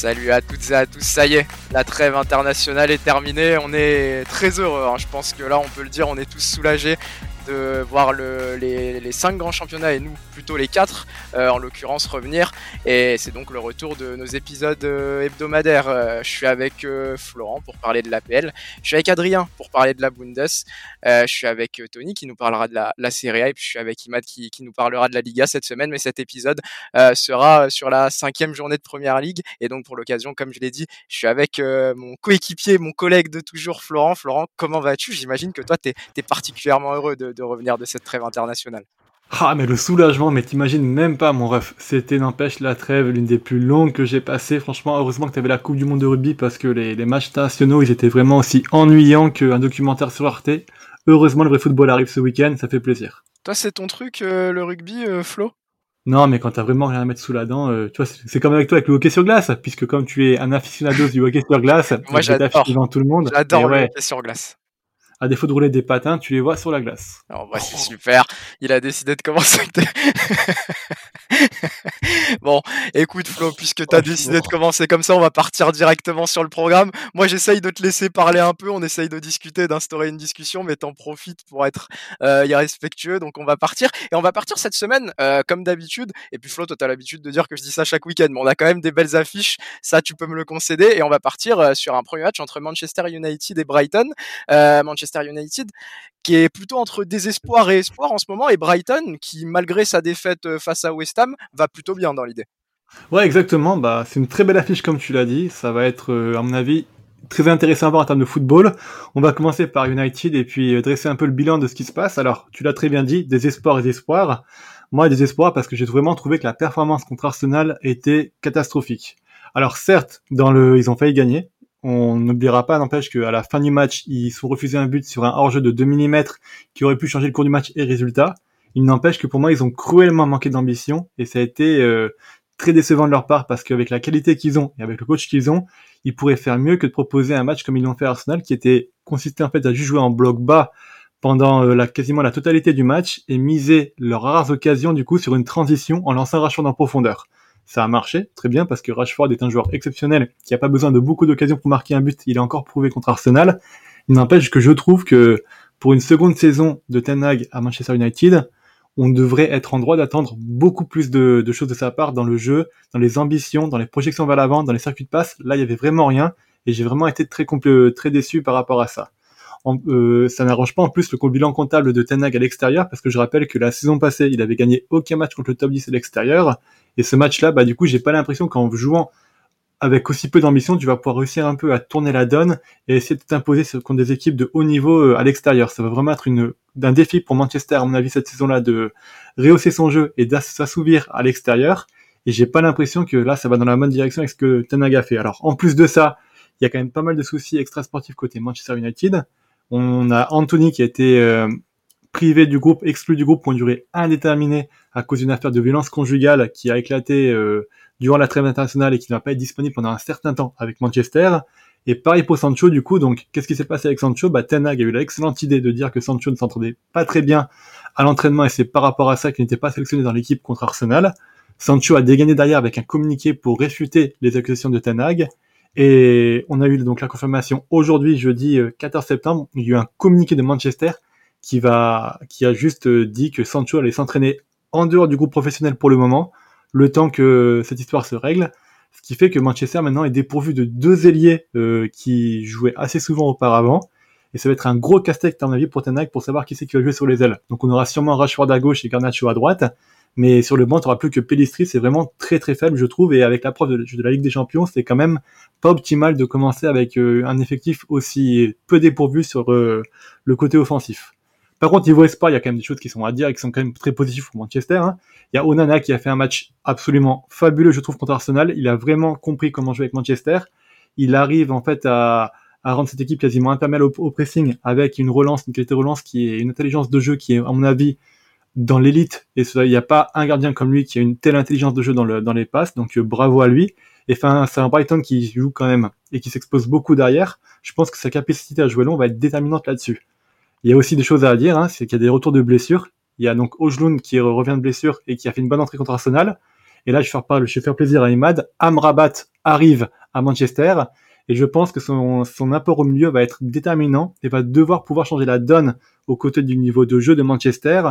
Salut à toutes et à tous, ça y est, la trêve internationale est terminée, on est très heureux, hein. je pense que là on peut le dire, on est tous soulagés de voir les, les, cinq grands championnats et nous plutôt les quatre euh, en l'occurrence revenir. Et c'est donc le retour de nos épisodes euh, hebdomadaires. Euh, je suis avec Florent pour parler de l'APL, je suis avec Adrien pour parler de la Bundes, je suis avec Tony qui nous parlera de la, la Serie A et puis je suis avec Imad qui, qui, nous parlera de la Liga cette semaine. Mais cet épisode sera sur la cinquième journée de Première Ligue. Et donc pour l'occasion comme je l'ai dit je suis avec mon coéquipier, mon collègue de toujours Florent. Florent comment vas-tu? J'imagine que toi tu es, particulièrement heureux de, de revenir de cette trêve internationale. Ah, mais le soulagement, mais t'imagines même pas, mon ref. C'était, n'empêche, la trêve, l'une des plus longues que j'ai passées. Franchement, heureusement que t'avais la Coupe du Monde de rugby parce que les, matchs nationaux, ils étaient vraiment aussi ennuyants qu'un documentaire sur Arte. Heureusement, le vrai football arrive ce week-end, ça fait plaisir. Toi, c'est ton truc, euh, le rugby, euh, Flo? Non, mais quand t'as vraiment rien à mettre sous la dent, euh, tu vois, c'est comme avec toi avec le hockey sur glace, puisque comme tu es un aficionado du hockey sur glace, moi j'adore. devant tout le monde. J'adore le hockey sur glace à défaut de rouler des patins, tu les vois sur la glace. Alors, bah, c'est super. Il a décidé de commencer. Bon, écoute Flo, puisque tu as décidé de commencer comme ça, on va partir directement sur le programme. Moi, j'essaye de te laisser parler un peu, on essaye de discuter, d'instaurer une discussion, mais t'en profites pour être euh, irrespectueux. Donc, on va partir. Et on va partir cette semaine, euh, comme d'habitude. Et puis Flo, toi, tu as l'habitude de dire que je dis ça chaque week-end, mais on a quand même des belles affiches. Ça, tu peux me le concéder. Et on va partir euh, sur un premier match entre Manchester United et Brighton. Manchester United, qui est plutôt entre désespoir et espoir en ce moment, et Brighton, qui malgré sa défaite euh, face à West Ham, va plutôt bien dans l'idée. Ouais, exactement. Bah, c'est une très belle affiche comme tu l'as dit. Ça va être, euh, à mon avis, très intéressant à voir en termes de football. On va commencer par United et puis euh, dresser un peu le bilan de ce qui se passe. Alors, tu l'as très bien dit, des espoirs et des espoirs. Moi, des espoirs parce que j'ai vraiment trouvé que la performance contre Arsenal était catastrophique. Alors certes, dans le, ils ont failli gagner, on n'oubliera pas, n'empêche qu'à la fin du match, ils sont refusés un but sur un hors-jeu de 2 mm qui aurait pu changer le cours du match et résultat. Il n'empêche que pour moi, ils ont cruellement manqué d'ambition et ça a été euh, très décevant de leur part parce qu'avec la qualité qu'ils ont et avec le coach qu'ils ont, ils pourraient faire mieux que de proposer un match comme ils l'ont fait à Arsenal qui était consisté en fait à juste jouer en bloc bas pendant euh, la, quasiment la totalité du match et miser leurs rares occasions du coup sur une transition en lançant un en profondeur ça a marché très bien parce que Rashford est un joueur exceptionnel qui a pas besoin de beaucoup d'occasions pour marquer un but. Il a encore prouvé contre Arsenal. Il n'empêche que je trouve que pour une seconde saison de Ten Hag à Manchester United, on devrait être en droit d'attendre beaucoup plus de, choses de sa part dans le jeu, dans les ambitions, dans les projections vers l'avant, dans les circuits de passe. Là, il y avait vraiment rien et j'ai vraiment été très très déçu par rapport à ça. Euh, ça n'arrange pas en plus le bilan comptable de Ten Hag à l'extérieur parce que je rappelle que la saison passée, il avait gagné aucun match contre le top 10 à l'extérieur et ce match-là, bah, du coup, j'ai pas l'impression qu'en jouant avec aussi peu d'ambition, tu vas pouvoir réussir un peu à tourner la donne et essayer de t'imposer contre des équipes de haut niveau euh, à l'extérieur. Ça va vraiment être une, un défi pour Manchester, à mon avis, cette saison-là, de rehausser son jeu et d'assouvir à l'extérieur. Et j'ai pas l'impression que là, ça va dans la bonne direction avec ce que Tenag a fait. Alors, en plus de ça, il y a quand même pas mal de soucis extra-sportifs côté Manchester United. On a Anthony qui a été euh, privé du groupe, exclu du groupe pour une durée indéterminée à cause d'une affaire de violence conjugale qui a éclaté euh, durant la trêve internationale et qui ne va pas être disponible pendant un certain temps avec Manchester. Et pareil pour Sancho, du coup, donc, qu'est-ce qui s'est passé avec Sancho? Bah, Ten Hag a eu l'excellente idée de dire que Sancho ne s'entendait pas très bien à l'entraînement et c'est par rapport à ça qu'il n'était pas sélectionné dans l'équipe contre Arsenal. Sancho a dégainé derrière avec un communiqué pour réfuter les accusations de Ten Hag. Et on a eu donc la confirmation aujourd'hui, jeudi 14 euh, septembre, il y a eu un communiqué de Manchester qui va, qui a juste euh, dit que Sancho allait s'entraîner en dehors du groupe professionnel pour le moment, le temps que cette histoire se règle. Ce qui fait que Manchester maintenant est dépourvu de deux ailiers euh, qui jouaient assez souvent auparavant. Et ça va être un gros casse-tête, à mon avis, pour Ten pour savoir qui c'est qui va jouer sur les ailes. Donc on aura sûrement Rashford à gauche et Garnacho à droite. Mais sur le banc, tu plus que Pellistri, c'est vraiment très très faible, je trouve. Et avec l'approche de, de la Ligue des Champions, c'est quand même pas optimal de commencer avec euh, un effectif aussi peu dépourvu sur euh, le côté offensif. Par contre, niveau espoir, il y a quand même des choses qui sont à dire et qui sont quand même très positives pour Manchester. Hein. Il y a Onana qui a fait un match absolument fabuleux, je trouve, contre Arsenal. Il a vraiment compris comment jouer avec Manchester. Il arrive en fait à, rendre cette équipe quasiment imperméable au, pressing avec une relance, une qualité de relance qui est une intelligence de jeu qui est, à mon avis, dans l'élite. Et il n'y a pas un gardien comme lui qui a une telle intelligence de jeu dans, le, dans les passes. Donc euh, bravo à lui. Et enfin, c'est un Brighton qui joue quand même et qui s'expose beaucoup derrière. Je pense que sa capacité à jouer long va être déterminante là-dessus. Il y a aussi des choses à dire, hein, c'est qu'il y a des retours de blessures. Il y a donc Ojlund qui revient de blessure et qui a fait une bonne entrée contre Arsenal. Et là, je vais faire, je vais plaisir à Imad. Amrabat arrive à Manchester. Et je pense que son, son apport au milieu va être déterminant et va devoir pouvoir changer la donne aux côtés du niveau de jeu de Manchester.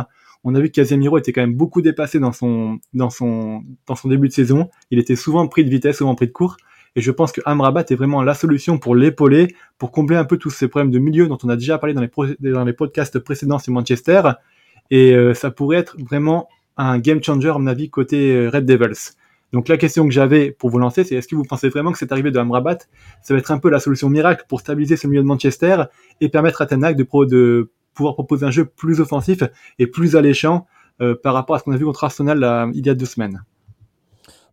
On a vu que Casemiro était quand même beaucoup dépassé dans son, dans son, dans son début de saison. Il était souvent pris de vitesse, souvent pris de court. Et je pense que Amrabat est vraiment la solution pour l'épauler, pour combler un peu tous ces problèmes de milieu dont on a déjà parlé dans les, dans les podcasts précédents sur Manchester. Et euh, ça pourrait être vraiment un game changer, à mon avis, côté euh, Red Devils. Donc la question que j'avais pour vous lancer, c'est est-ce que vous pensez vraiment que cette arrivée de Amrabat, ça va être un peu la solution miracle pour stabiliser ce milieu de Manchester et permettre à de, de pouvoir proposer un jeu plus offensif et plus alléchant euh, par rapport à ce qu'on a vu contre Arsenal il y a deux semaines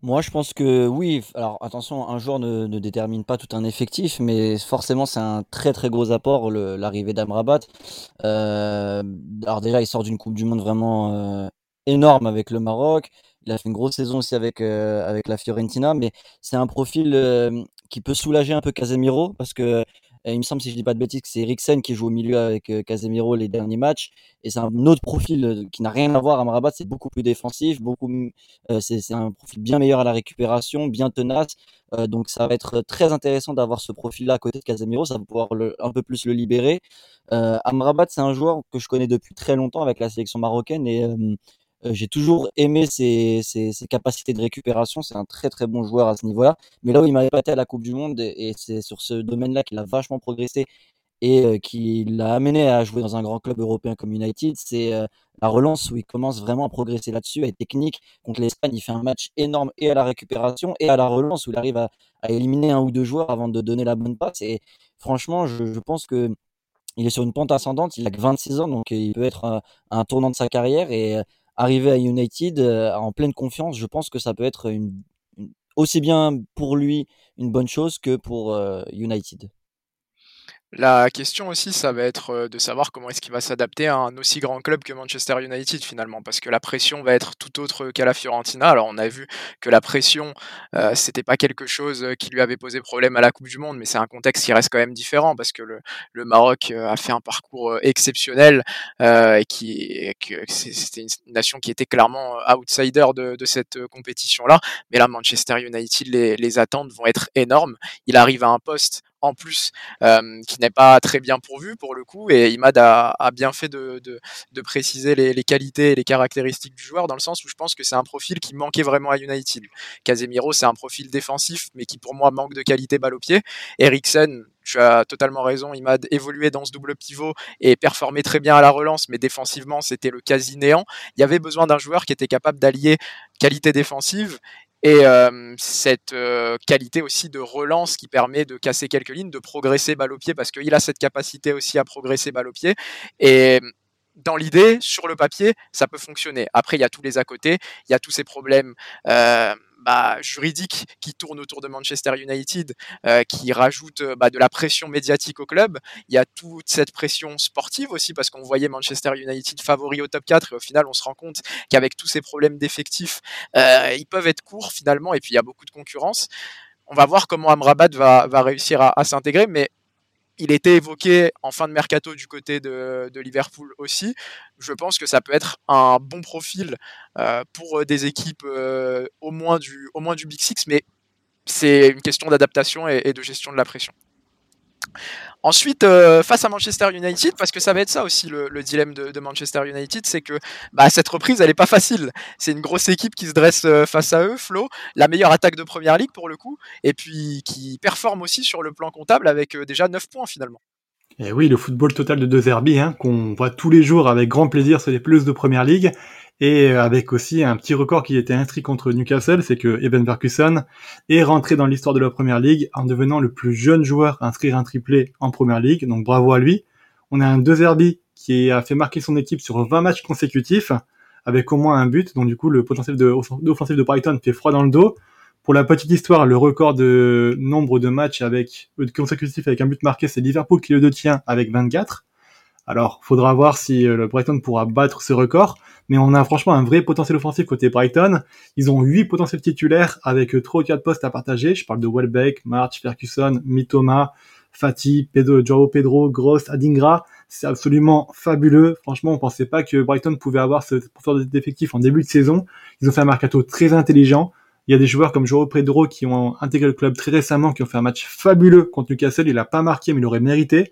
moi, je pense que oui. Alors, attention, un joueur ne, détermine pas tout un effectif, mais forcément, c'est un très très gros apport l'arrivée d'Amrabat. Euh, alors déjà, il sort d'une Coupe du Monde vraiment euh, énorme avec le Maroc. Il a fait une grosse saison aussi avec euh, avec la Fiorentina, mais c'est un profil qui peut soulager un peu Casemiro parce que il me semble, si je dis pas de bêtises, que c'est Eriksen qui joue au milieu avec euh, Casemiro les derniers matchs. Et c'est un autre profil euh, qui n'a rien à voir à Marabat. C'est beaucoup plus défensif, beaucoup, euh, c'est un profil bien meilleur à la récupération, bien tenace. donc ça va être très intéressant d'avoir ce profil-là à côté de Casemiro. Ça va pouvoir un peu plus le libérer. Amrabat, c'est un joueur que je connais depuis très longtemps avec la sélection marocaine et j'ai toujours aimé ses, capacités de récupération. C'est un très très bon joueur à ce niveau-là. Mais là où il m'a épaté à la Coupe du Monde, et c'est sur ce domaine-là qu'il a vachement progressé et euh, qui l'a amené à jouer dans un grand club européen comme United, c'est euh, la relance où il commence vraiment à progresser là-dessus, à être technique. Contre l'Espagne, il fait un match énorme et à la récupération et à la relance où il arrive à, éliminer un ou deux joueurs avant de donner la bonne passe. Et franchement, je, je pense que il est sur une pente ascendante. Il a que 26 ans, donc il peut être un, un tournant de sa carrière et arriver à United euh, en pleine confiance, je pense que ça peut être une, aussi bien pour lui une bonne chose que pour euh, United. La question aussi, ça va être euh, de savoir comment est-ce qu'il va s'adapter à un aussi grand club que Manchester United finalement, parce que la pression va être tout autre qu'à la Fiorentina. Alors on a vu que la pression, euh, c'était pas quelque chose euh, qui lui avait posé problème à la Coupe du Monde, mais c'est un contexte qui reste quand même différent, parce que le, Maroc a fait un parcours exceptionnel euh, et qui, c'était une nation qui était clairement outsider de, cette compétition-là. Mais là, Manchester United, les attentes vont être énormes. Il arrive à un poste en plus, qui n'est pas très bien pourvu pour le coup. Et Imad a, bien fait de, préciser les, qualités et les caractéristiques du joueur, dans le sens où je pense que c'est un profil qui manquait vraiment à United. Casemiro, c'est un profil défensif, mais qui pour moi manque de qualité balle au pied. Eriksen, tu as totalement raison, Imad évolué dans ce double pivot et performé très bien à la relance, mais défensivement, c'était le quasi néant. Il y avait besoin d'un joueur qui était capable d'allier qualité défensive et euh, cette euh, qualité aussi de relance qui permet de casser quelques lignes, de progresser balle au pied, parce qu'il a cette capacité aussi à progresser balle au pied. Et dans l'idée, sur le papier, ça peut fonctionner. Après, il y a tous les à côté, il y a tous ces problèmes euh, bah, juridiques qui tournent autour de Manchester United, euh, qui rajoutent euh, bah, de la pression médiatique au club. Il y a toute cette pression sportive aussi, parce qu'on voyait Manchester United favori au top 4, et au final, on se rend compte qu'avec tous ces problèmes d'effectifs, euh, ils peuvent être courts finalement, et puis il y a beaucoup de concurrence. On va voir comment Amrabat va, va réussir à, à s'intégrer, mais il était évoqué en fin de mercato du côté de, Liverpool aussi. Je pense que ça peut être un bon profil euh, pour euh, des équipes euh, au, moins du, au moins du Big Six, mais c'est une question d'adaptation et, de gestion de la pression. Ensuite, euh, face à Manchester United, parce que ça va être ça aussi le, dilemme de, Manchester United, c'est que bah, cette reprise, elle n'est pas facile. C'est une grosse équipe qui se dresse euh, face à eux, Flo, la meilleure attaque de Première Ligue pour le coup, et puis qui performe aussi sur le plan comptable avec euh, déjà 9 points finalement. Et oui, le football total de deux Herbie, hein, qu'on voit tous les jours avec grand plaisir sur les pelouses de Première Ligue. Et euh, avec aussi un petit record qui était inscrit contre Newcastle, c'est que Evan Ferguson est rentré dans l'histoire de la Première Ligue en devenant le plus jeune joueur à inscrire un triplé en Première Ligue. Donc bravo à lui. On a un deux Herbie qui a fait marquer son équipe sur 20 matchs consécutifs avec au moins un but. Donc du coup, le potentiel de, offensif de Brighton fait froid dans le dos. Pour la petite histoire, le record de nombre de matchs avec euh, consécutifs avec un but marqué, c'est Liverpool qui le détient avec 24. Alors, faudra voir si euh, le Brighton pourra battre ce record, mais on a franchement un vrai potentiel offensif côté Brighton. Ils ont huit potentiels titulaires avec 3 ou 4 postes à partager. Je parle de Welbeck, March, Ferguson, Mitoma, Fati, Pedro, Joao Pedro, Gross, Adingra. C'est absolument fabuleux. Franchement, on pensait pas que Brighton pouvait avoir ce profondeur d'effectifs en début de saison. Ils ont fait un mercato très intelligent. Il y a des joueurs comme Joao Pedro qui ont intégré le club très récemment, qui ont fait un match fabuleux contre Newcastle. Il a pas marqué, mais il aurait mérité.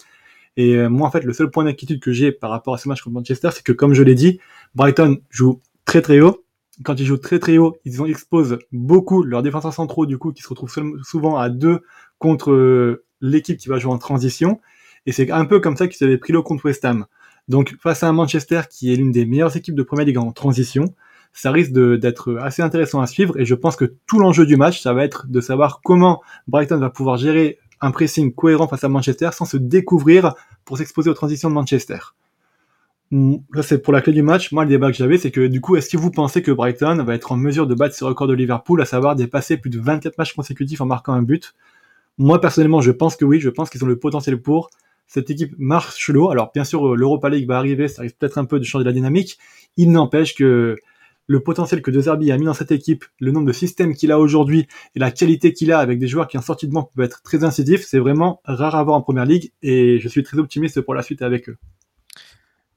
Et euh, moi, en fait, le seul point d'inquiétude que j'ai par rapport à ce match contre Manchester, c'est que, comme je l'ai dit, Brighton joue très très haut. Quand ils jouent très très haut, ils ont exposent beaucoup leurs défenseurs centraux, du coup, qui se retrouvent souvent à deux contre euh, l'équipe qui va jouer en transition. Et c'est un peu comme ça qu'ils avaient pris le contre West Ham. Donc, face à un Manchester qui est l'une des meilleures équipes de Première Ligue en transition, ça risque d'être assez intéressant à suivre. Et je pense que tout l'enjeu du match, ça va être de savoir comment Brighton va pouvoir gérer un pressing cohérent face à Manchester sans se découvrir pour s'exposer aux transitions de Manchester. Hmm, là, c'est pour la clé du match. Moi, le débat que j'avais, c'est que du coup, est-ce que vous pensez que Brighton va être en mesure de battre ce record de Liverpool, à savoir dépasser plus de 24 matchs consécutifs en marquant un but? Moi, personnellement, je pense que oui. Je pense qu'ils ont le potentiel pour. Cette équipe marche l'eau. Alors, bien sûr, l'Europa League va arriver. Ça risque peut-être un peu de changer la dynamique. Il n'empêche que le potentiel que De Zerbi a mis dans cette équipe, le nombre de systèmes qu'il a aujourd'hui et la qualité qu'il a avec des joueurs qui en sortie de banque peuvent être très incisifs, c'est vraiment rare à voir en première ligue et je suis très optimiste pour la suite avec eux.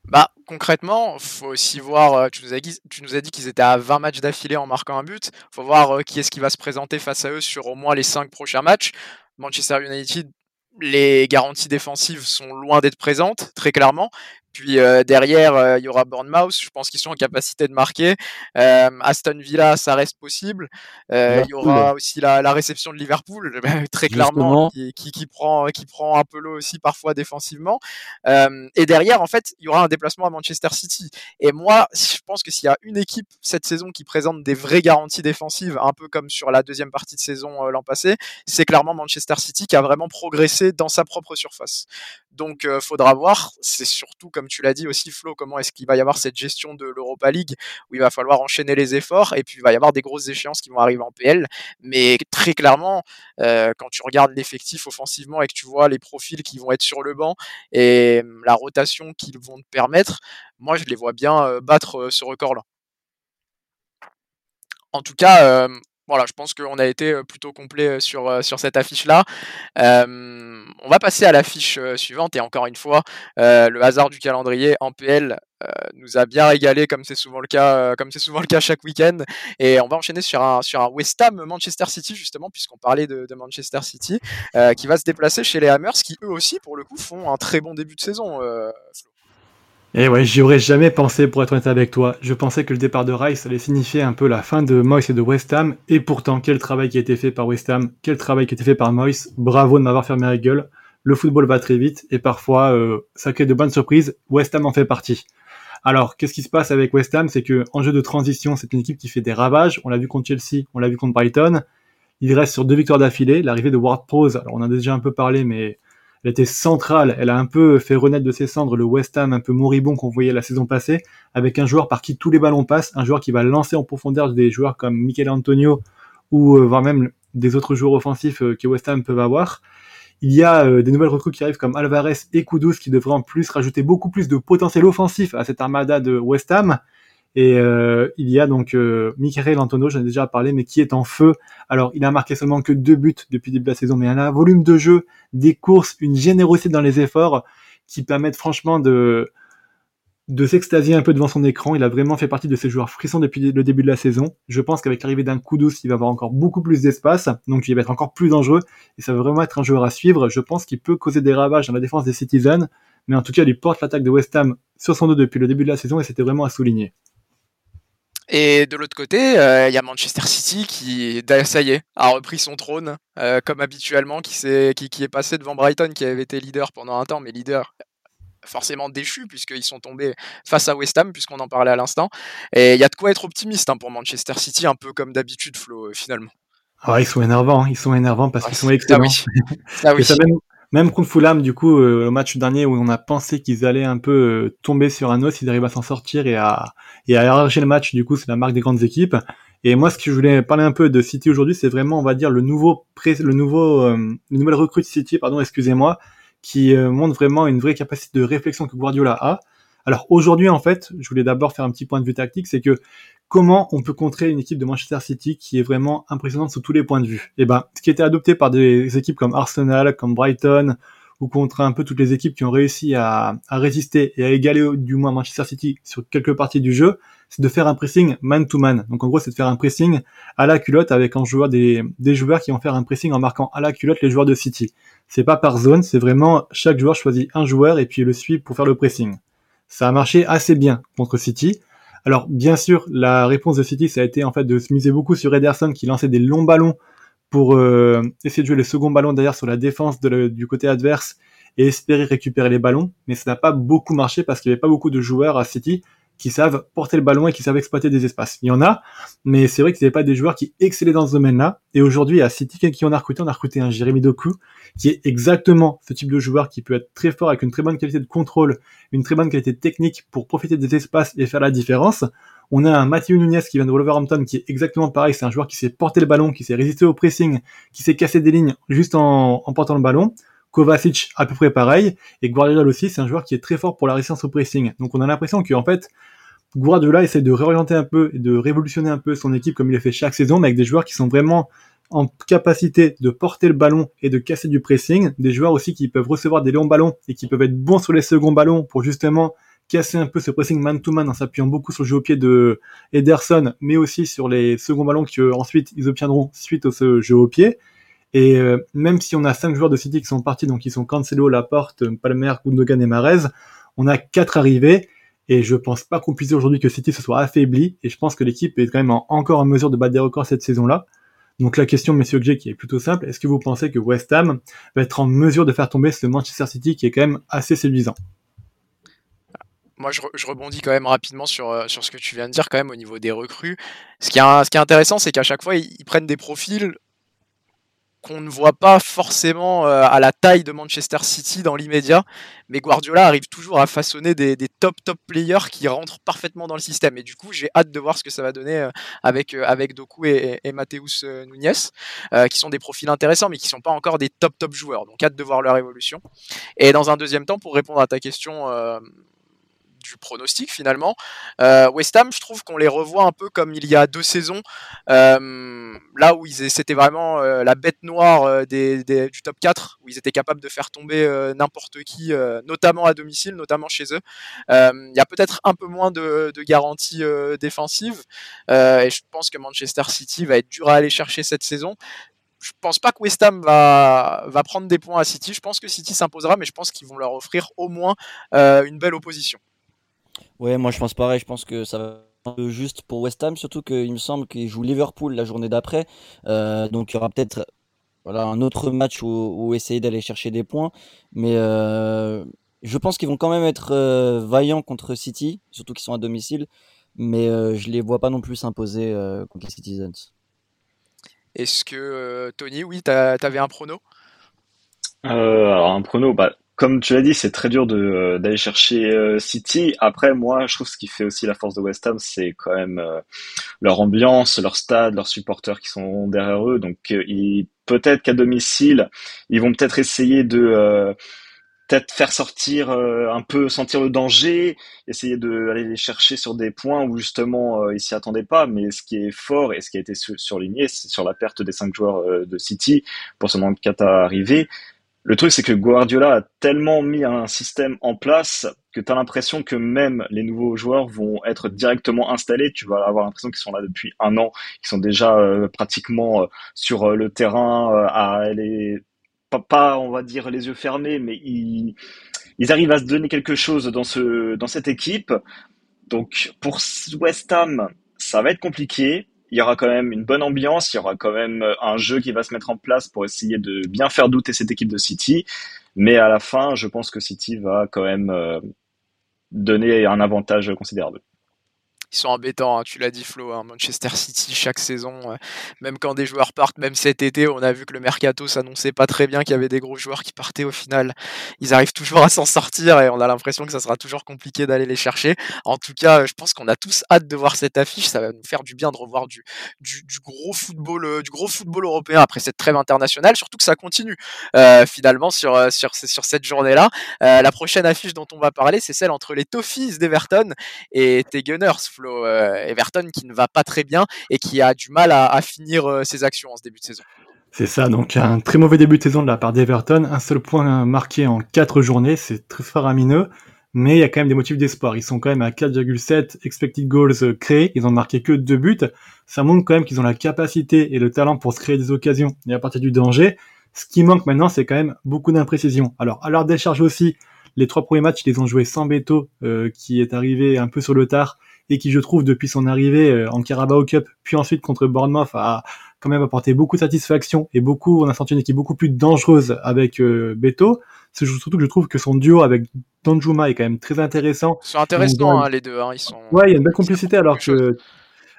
Bah concrètement, faut aussi voir. Euh, tu nous as dit, qu'ils étaient à 20 matchs d'affilée en marquant un but. Faut voir euh, qui est-ce qui va se présenter face à eux sur au moins les 5 prochains matchs. Manchester United, les garanties défensives sont loin d'être présentes, très clairement. Puis euh, derrière, euh, il y aura Bournemouth. Je pense qu'ils sont en capacité de marquer. Euh, Aston Villa, ça reste possible. il y aura aussi la, réception de Liverpool, très clairement, qui, qui, prend, qui prend un peu l'eau aussi parfois défensivement. et derrière, en fait, il y aura un déplacement à Manchester City. Et moi, je pense que s'il y a une équipe cette saison qui présente des vraies garanties défensives, un peu comme sur la deuxième partie de saison l'an passé, c'est clairement Manchester City qui a vraiment progressé dans sa propre surface. Donc, faudra voir. C'est surtout, comme tu l'as dit aussi, Flo, comment est-ce qu'il va y avoir cette gestion de l'Europa League où il va falloir enchaîner les efforts et puis il va y avoir des grosses échéances qui vont arriver en PL. Mais très clairement, quand tu regardes l'effectif offensivement et que tu vois les profils qui vont être sur le banc et la rotation qu'ils vont te permettre, moi, je les vois bien battre ce record-là. En tout cas, voilà, je pense qu'on a été plutôt complet sur, sur cette affiche-là. on va passer à l'affiche suivante et encore une fois, le hasard du calendrier en PL nous a bien régalé comme c'est souvent le cas, comme c'est souvent le cas chaque week-end. Et on va enchaîner sur un, sur un West Ham Manchester City justement, puisqu'on parlait de, de, Manchester City, qui va se déplacer chez les Hammers, qui eux aussi pour le coup font un très bon début de saison. Et ouais, j'y aurais jamais pensé pour être honnête avec toi. Je pensais que le départ de Rice allait signifier un peu la fin de Moyes et de West Ham. Et pourtant, quel travail qui a été fait par West Ham, quel travail qui a été fait par Moyes. Bravo de m'avoir fermé la gueule. Le football va très vite et parfois euh, ça crée de bonnes surprises. West Ham en fait partie. Alors, qu'est-ce qui se passe avec West Ham? C'est que en jeu de transition, c'est une équipe qui fait des ravages. On l'a vu contre Chelsea, on l'a vu contre Brighton. Il reste sur deux victoires d'affilée. L'arrivée de Ward Prowse, alors on en a déjà un peu parlé, mais elle était centrale. Elle a un peu fait renaître de ses cendres le West Ham un peu moribond qu'on voyait la saison passée, avec un joueur par qui tous les ballons passent, un joueur qui va lancer en profondeur des joueurs comme Michael Antonio ou euh, voire même des autres joueurs offensifs euh, que West Ham peuvent avoir. Il y a euh, des nouvelles recrues qui arrivent comme Alvarez et Kudus qui devraient en plus rajouter beaucoup plus de potentiel offensif à cette armada de West Ham. Et euh, il y a donc euh, Michael Antonio, j'en ai déjà parlé, mais qui est en feu. Alors, il a marqué seulement que deux buts depuis le début de la saison, mais il a un volume de jeu, des courses, une générosité dans les efforts qui permettent franchement de de s'extasier un peu devant son écran. Il a vraiment fait partie de ces joueurs frissons depuis le début de la saison. Je pense qu'avec l'arrivée d'un coup douce, il va avoir encore beaucoup plus d'espace, donc il va être encore plus dangereux, et ça va vraiment être un joueur à suivre. Je pense qu'il peut causer des ravages dans la défense des Citizens, mais en tout cas, il porte l'attaque de West Ham sur son dos depuis le début de la saison, et c'était vraiment à souligner. Et de l'autre côté, euh, il y a Manchester City qui, ça y est, a repris son trône, euh, comme habituellement, qui, est, qui, qui, est passé devant Brighton, qui avait été leader pendant un temps, mais leader forcément déchu, puisqu'ils sont tombés face à West Ham, puisqu'on en parlait à l'instant. Et il y a de quoi être optimiste hein, pour Manchester City, un peu comme d'habitude, Flo, euh, finalement. Ah, ils sont énervants, hein. ils sont énervants parce qu'ils sont excellents. Ah oui. même, même contre Fulham, du coup, au match dernier où on a pensé qu'ils allaient un peu tomber sur un os, ils arrivent à s'en sortir et à, et à arracher le match, du coup, c'est la marque des grandes équipes. Et moi, ce que je voulais parler un peu de City aujourd'hui, c'est vraiment, on va dire, le nouveau, le nouveau, euh, le nouvelle recrue de City, pardon, excusez-moi, qui euh, montre vraiment une vraie capacité de réflexion que Guardiola a. Alors aujourd'hui, en fait, je voulais d'abord faire un petit point de vue tactique, c'est que comment on peut contrer une équipe de Manchester City qui est vraiment impressionnante sous tous les points de vue? Et eh ben, ce qui était adopté par des équipes comme Arsenal, comme Brighton, ou contre un peu toutes les équipes qui ont réussi à, résister et à égaler du moins Manchester City sur quelques parties du jeu, c'est de faire un pressing man-to-man. Donc en gros, c'est de faire un pressing à la culotte avec un joueur des, des joueurs qui vont faire un pressing en marquant à la culotte les joueurs de City. C'est pas par zone, c'est vraiment chaque joueur choisit un joueur et puis le suit pour faire le pressing. Ça a marché assez bien contre City. Alors bien sûr, la réponse de City, ça a été en fait de se miser beaucoup sur Ederson qui lançait des longs ballons pour euh, essayer de jouer le second ballon derrière sur la défense du côté adverse et espérer récupérer les ballons. Mais ça n'a pas beaucoup marché parce qu'il n'y avait pas beaucoup de joueurs à City qui savent porter le ballon et qui savent exploiter des espaces. Il y en a, mais c'est vrai que n'y avait pas des joueurs qui excellaient dans ce domaine-là. Et aujourd'hui, à City, qui on a recruté, on a recruté un Jérémy Doku, qui est exactement ce type de joueur qui peut être très fort avec une très bonne qualité de contrôle, une très bonne qualité technique pour profiter des espaces et faire la différence. On a un Mathieu Nunez qui vient de Wolverhampton qui est exactement pareil. C'est un joueur qui sait porter le ballon, qui sait résister au pressing, qui sait casser des lignes juste en, en portant le ballon. Kovacic à peu près pareil, et Guardiola aussi, c'est un joueur qui est très fort pour la résistance au pressing. Donc on a l'impression qu'en fait, Guardiola essaie de réorienter un peu et de révolutionner un peu son équipe comme il le fait chaque saison, mais avec des joueurs qui sont vraiment en capacité de porter le ballon et de casser du pressing, des joueurs aussi qui peuvent recevoir des longs ballons et qui peuvent être bons sur les seconds ballons pour justement casser un peu ce pressing man-to-man en s'appuyant beaucoup sur le jeu au pied de Ederson, mais aussi sur les seconds ballons qu'ensuite ils obtiendront suite au ce jeu au pied. Et euh, même si on a cinq joueurs de City qui sont partis, donc ils sont Cancelo, Laporte, Palmer, Gundogan et Marez, on a quatre arrivés. Et je pense pas qu'on puisse dire aujourd'hui que City se soit affaibli. Et je pense que l'équipe est quand même encore en mesure de battre des records cette saison-là. Donc la question, Monsieur G, qui est plutôt simple, est-ce que vous pensez que West Ham va être en mesure de faire tomber ce Manchester City qui est quand même assez séduisant? Moi, je, rebondis quand même rapidement sur, euh, sur ce que tu viens de dire, quand même, au niveau des recrues. Ce qui est intéressant, c'est qu'à chaque fois, ils, prennent des profils qu'on ne voit pas forcément euh, à la taille de Manchester City dans l'immédiat, mais Guardiola arrive toujours à façonner des, top top players qui rentrent parfaitement dans le système. Et du coup, j'ai hâte de voir ce que ça va donner euh, avec euh, avec Doku et, et, Mateus Nunez, qui sont des profils intéressants, mais qui sont pas encore des top top joueurs. Donc hâte de voir leur évolution. Et dans un deuxième temps, pour répondre à ta question du pronostic finalement. Euh, West Ham, je trouve qu'on les revoit un peu comme il y a deux saisons, euh, là où c'était vraiment euh, la bête noire des, du top 4, où ils étaient capables de faire tomber n'importe qui, notamment à domicile, notamment chez eux. Il y a peut-être un peu moins de, de garanties défensives, et je pense que Manchester City va être dur à aller chercher cette saison je pense pas que West Ham va, va prendre des points à City. Je pense que City s'imposera, mais je pense qu'ils vont leur offrir au moins une belle opposition. Ouais, moi je pense pareil, je pense que ça va être juste pour West Ham, surtout qu'il me semble qu'ils jouent Liverpool la journée d'après. Euh, donc il y aura peut-être voilà, un autre match où, essayer d'aller chercher des points. Mais euh, je pense qu'ils vont quand même être euh, vaillants contre City, surtout qu'ils sont à domicile. Mais je les vois pas non plus s'imposer contre les Citizens. Est-ce que Tony, oui, tu avais un prono? Alors un prono, bah, comme tu l'as dit, c'est très dur euh, d'aller chercher euh, City. Après, moi, je trouve ce qui fait aussi la force de West Ham, c'est quand même euh, leur ambiance, leur stade, leurs supporters qui sont derrière eux. Donc, peut-être qu'à domicile, ils vont peut-être essayer de peut-être faire sortir un peu, sentir le danger, essayer de aller les chercher sur des points où justement ils s'y attendaient pas. Mais ce qui est fort et ce qui a été surligné, c'est sur la perte des cinq joueurs de City pour ce moment de à arriver le truc, c'est que Guardiola a tellement mis un système en place que tu as l'impression que même les nouveaux joueurs vont être directement installés. Tu vas avoir l'impression qu'ils sont là depuis un an, qu'ils sont déjà euh, pratiquement euh, sur euh, le terrain, à les pas, on va dire les yeux fermés, mais ils, ils arrivent à se donner quelque chose dans ce dans cette équipe. Donc pour West Ham, ça va être compliqué il y aura quand même une bonne ambiance, il y aura quand même euh, un jeu qui va se mettre en place pour essayer de bien faire douter cette équipe de City. Mais à la fin, je pense que City va quand même euh, donner un avantage considérable ils sont embêtants, hein, tu l'as dit Flo, hein, Manchester City chaque saison, euh, même quand des joueurs partent, même cet été, on a vu que le mercato s'annonçait pas très bien, qu'il y avait des gros joueurs qui partaient au final, ils arrivent toujours à s'en sortir et on a l'impression que ça sera toujours compliqué d'aller les chercher. En tout cas, je pense qu'on a tous hâte de voir cette affiche, ça va nous faire du bien de revoir du, du, gros football, euh, du gros football européen après cette trêve internationale, surtout que ça continue euh, finalement sur, sur, sur cette journée-là. la prochaine affiche dont on va parler, c'est celle entre les Toffees d'Everton et tes Gunners. Flo, euh, Everton qui ne va pas très bien et qui a du mal à, finir euh, ses actions en ce début de saison. C'est ça, donc un très mauvais début de saison de la part d'Everton, un seul point marqué en quatre journées, c'est très faramineux, mais il y a quand même des motifs d'espoir. Ils sont quand même à 4,7 expected goals créés, ils ont marqué que deux buts. Ça montre quand même qu'ils ont la capacité et le talent pour se créer des occasions et à partir du danger. Ce qui manque maintenant, c'est quand même beaucoup d'imprécision. Alors, à leur décharge aussi, les trois premiers matchs, ils les ont joués sans Beto, euh, qui est arrivé un peu sur le tard et qui, je trouve, depuis son arrivée euh, en Carabao Cup, puis ensuite contre Bournemouth, a quand même apporté beaucoup de satisfaction et beaucoup, on a senti une équipe beaucoup plus dangereuse avec euh, Beto. C'est surtout que je trouve que son duo avec Danjuma est quand même très intéressant. Ils sont intéressants, hein, les deux. Hein, ils sont... Ouais, il y a une belle complicité alors que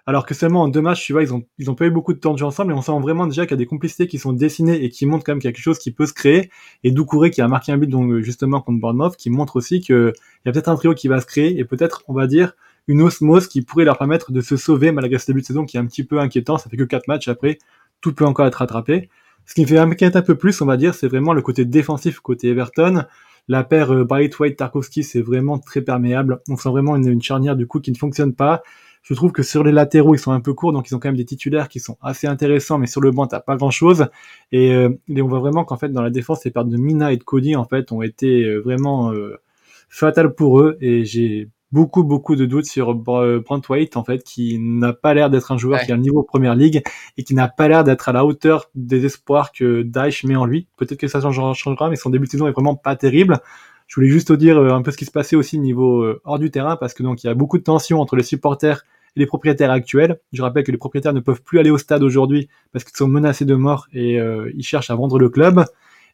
alors que seulement en deux matchs, tu vois, ils ont, ils ont pas eu beaucoup de temps de jeu ensemble et on sent vraiment déjà qu'il y a des complicités qui sont dessinées et qui montrent quand même qu'il y a quelque chose qui peut se créer. Et Doucouré qui a marqué un but donc justement contre Bournemouth qui montre aussi qu'il y a peut-être un trio qui va se créer et peut-être, on va dire, une osmose qui pourrait leur permettre de se sauver malgré ce début de saison qui est un petit peu inquiétant. Ça fait que quatre matchs après, tout peut encore être rattrapé. Ce qui me fait inquiéter un peu plus, on va dire, c'est vraiment le côté défensif côté Everton. La paire euh, White-Tarkovsky, c'est vraiment très perméable. On sent vraiment une, charnière du coup qui ne fonctionne pas. Je trouve que sur les latéraux, ils sont un peu courts, donc ils ont quand même des titulaires qui sont assez intéressants, mais sur le banc, t'as pas grand chose. Et, euh, on voit vraiment qu'en fait, dans la défense, les pertes de Mina et de Cody, en fait, ont été euh, vraiment euh, fatales pour eux. Et j'ai beaucoup, beaucoup de doutes sur Brent White, en fait, qui n'a pas l'air d'être un joueur qui a un niveau Première Ligue et qui n'a pas l'air d'être à la hauteur des espoirs que Daesh met en lui. Peut-être que ça changera, mais son début de saison est vraiment pas terrible. Je voulais juste te dire un peu ce qui se passait aussi niveau hors du terrain, parce que donc il y a beaucoup de tensions entre les supporters les propriétaires actuels. Je rappelle que les propriétaires ne peuvent plus aller au stade aujourd'hui parce qu'ils sont menacés de mort et euh, ils cherchent à vendre le club.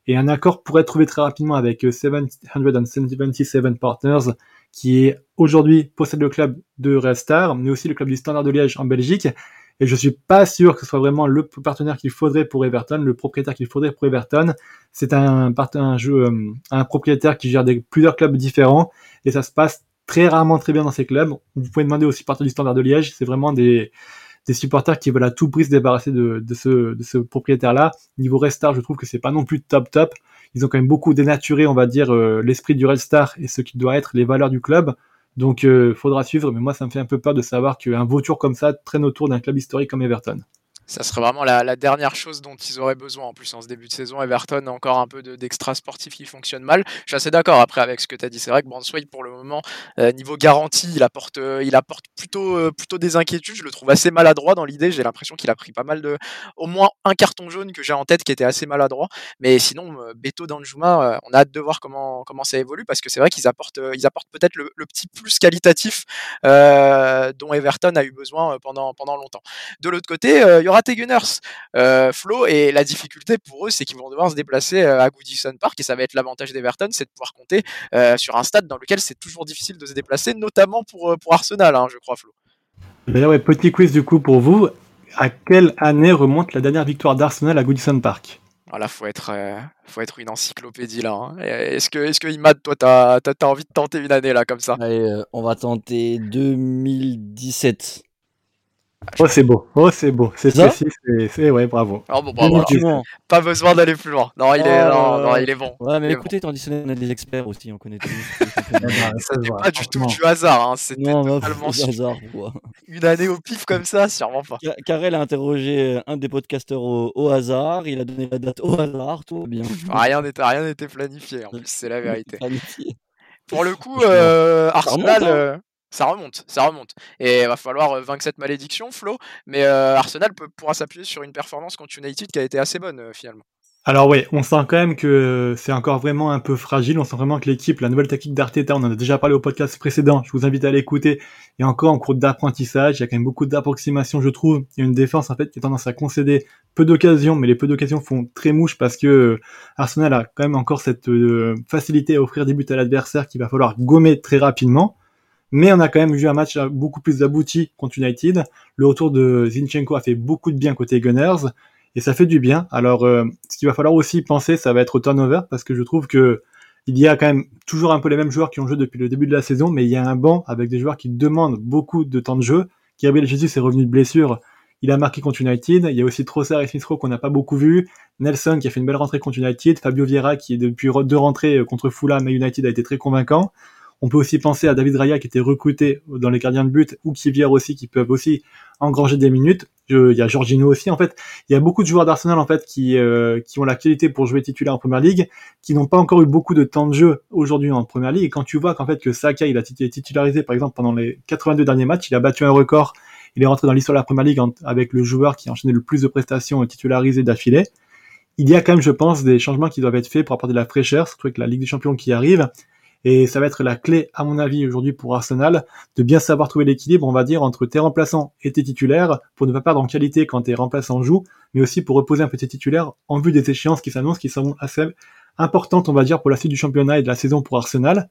Et un accord pourrait être trouvé très rapidement avec 777 euh, Partners, qui aujourd'hui possède le club de Red Star, mais aussi le club du Standard de Liège en Belgique. Et je suis pas sûr que ce soit vraiment le partenaire qu'il faudrait pour Everton, le propriétaire qu'il faudrait pour Everton. C'est un, un, jeu, euh, un propriétaire qui gère plusieurs clubs différents et ça se passe très rarement très bien dans ces clubs. Vous pouvez demander aux supporters du Standard de Liège, c'est vraiment des, des supporters qui veulent à tout prix se débarrasser de, ce propriétaire-là. Niveau Red Star, je trouve que c'est pas non plus top top. Ils ont quand même beaucoup dénaturé, on va dire, euh, l'esprit du Red Star et ce qui doit être les valeurs du club. Donc, euh, faudra suivre. Mais moi, ça me fait un peu peur de savoir qu'un vautour comme ça traîne autour d'un club historique comme Everton ça serait vraiment la, dernière chose dont ils auraient besoin. En plus, en ce début de saison, Everton a encore un peu d'extra sportif qui fonctionne mal. Je suis assez d'accord après avec ce que tu as dit. C'est vrai que Branswade, pour le moment, euh, niveau garantie, il apporte, euh, il apporte plutôt, euh, plutôt des inquiétudes. Je le trouve assez maladroit dans l'idée. J'ai l'impression qu'il a pris pas mal de. Au moins un carton jaune que j'ai en tête qui était assez maladroit. Mais sinon, Beto Danjuma, on a hâte de voir comment, comment ça évolue parce que c'est vrai qu'ils apportent, ils apportent peut-être le, petit plus qualitatif dont Everton a eu besoin pendant, pendant longtemps. De l'autre côté, il y aura Gunners, euh, Flo, et la difficulté pour eux, c'est qu'ils vont devoir se déplacer euh, à Goodison Park, et ça va être l'avantage d'Everton, c'est de pouvoir compter euh, sur un stade dans lequel c'est toujours difficile de se déplacer, notamment pour, pour Arsenal, hein, je crois, Flo. D'ailleurs, ouais, petit quiz du coup pour vous. À quelle année remonte la dernière victoire d'Arsenal à Goodison Park? Voilà, faut être, faut être une encyclopédie là. Hein. Est-ce que, est-ce que Imad, toi, t'as, as, envie de tenter une année là comme ça? Allez, on va tenter 2017. Oh, c'est beau. Oh, c'est beau. C'est précis. C'est, ouais, bravo. Oh, bon, bravo. Pas besoin d'aller plus loin. Non, il est, non, non, il est bon. Ouais, mais écoutez, bon. tandis qu'on a des experts aussi, on connaît tous. ça n'est pas du tout du hasard. Hein. C'était totalement du hasard. Une année au pif comme ça, sûrement pas. Karel a interrogé un des podcasteurs au, au, hasard. Il a donné la date au hasard. Tout bien. Rien n'était, rien n'était planifié. En plus, c'est la vérité. Pour le coup, euh, Arsenal. Ça remonte, ça remonte. Et il va falloir vaincre cette malédiction, Flo. Mais Arsenal pourra s'appuyer sur une performance contre United qui a été assez bonne finalement. Alors oui, on sent quand même que c'est encore vraiment un peu fragile. On sent vraiment que l'équipe, la nouvelle tactique d'Arteta, on en a déjà parlé au podcast précédent. Je vous invite à l'écouter. Et encore en cours d'apprentissage, il y a quand même beaucoup d'approximations, je trouve. Il y a une défense en fait qui a tendance à concéder peu d'occasions, mais les peu d'occasions font très mouche parce que Arsenal a quand même encore cette facilité à offrir des buts à l'adversaire qu'il va falloir gommer très rapidement. Mais on a quand même vu un match beaucoup plus abouti contre United. Le retour de Zinchenko a fait beaucoup de bien côté Gunners et ça fait du bien. Alors, euh, ce qu'il va falloir aussi penser, ça va être au turnover parce que je trouve que il y a quand même toujours un peu les mêmes joueurs qui ont joué depuis le début de la saison, mais il y a un banc avec des joueurs qui demandent beaucoup de temps de jeu. Gabriel Jesus est revenu de blessure. Il a marqué contre United. Il y a aussi Trossard et Smith qu'on n'a pas beaucoup vu. Nelson qui a fait une belle rentrée contre United. Fabio Vieira qui est depuis deux rentrées contre Fulham et United a été très convaincant. On peut aussi penser à David Raya qui était recruté dans les gardiens de but ou Kivier aussi qui peuvent aussi engranger des minutes. il y a Jorginho aussi. En fait, il y a beaucoup de joueurs d'Arsenal en fait qui euh, qui ont la qualité pour jouer titulaire en première ligue, qui n'ont pas encore eu beaucoup de temps de jeu aujourd'hui en première ligue. Et quand tu vois qu'en fait que Saka il a été titularisé par exemple pendant les 82 derniers matchs, il a battu un record. Il est rentré dans l'histoire de la première ligue avec le joueur qui a enchaîné le plus de prestations titularisées d'affilée. Il y a quand même, je pense, des changements qui doivent être faits pour apporter de la fraîcheur, surtout avec la Ligue des Champions qui arrive. Et ça va être la clé, à mon avis, aujourd'hui pour Arsenal, de bien savoir trouver l'équilibre, on va dire, entre tes remplaçants et tes titulaires, pour ne pas perdre en qualité quand tes remplaçants jouent, mais aussi pour reposer un peu tes titulaires en vue des échéances qui s'annoncent, qui sont assez importantes, on va dire, pour la suite du championnat et de la saison pour Arsenal.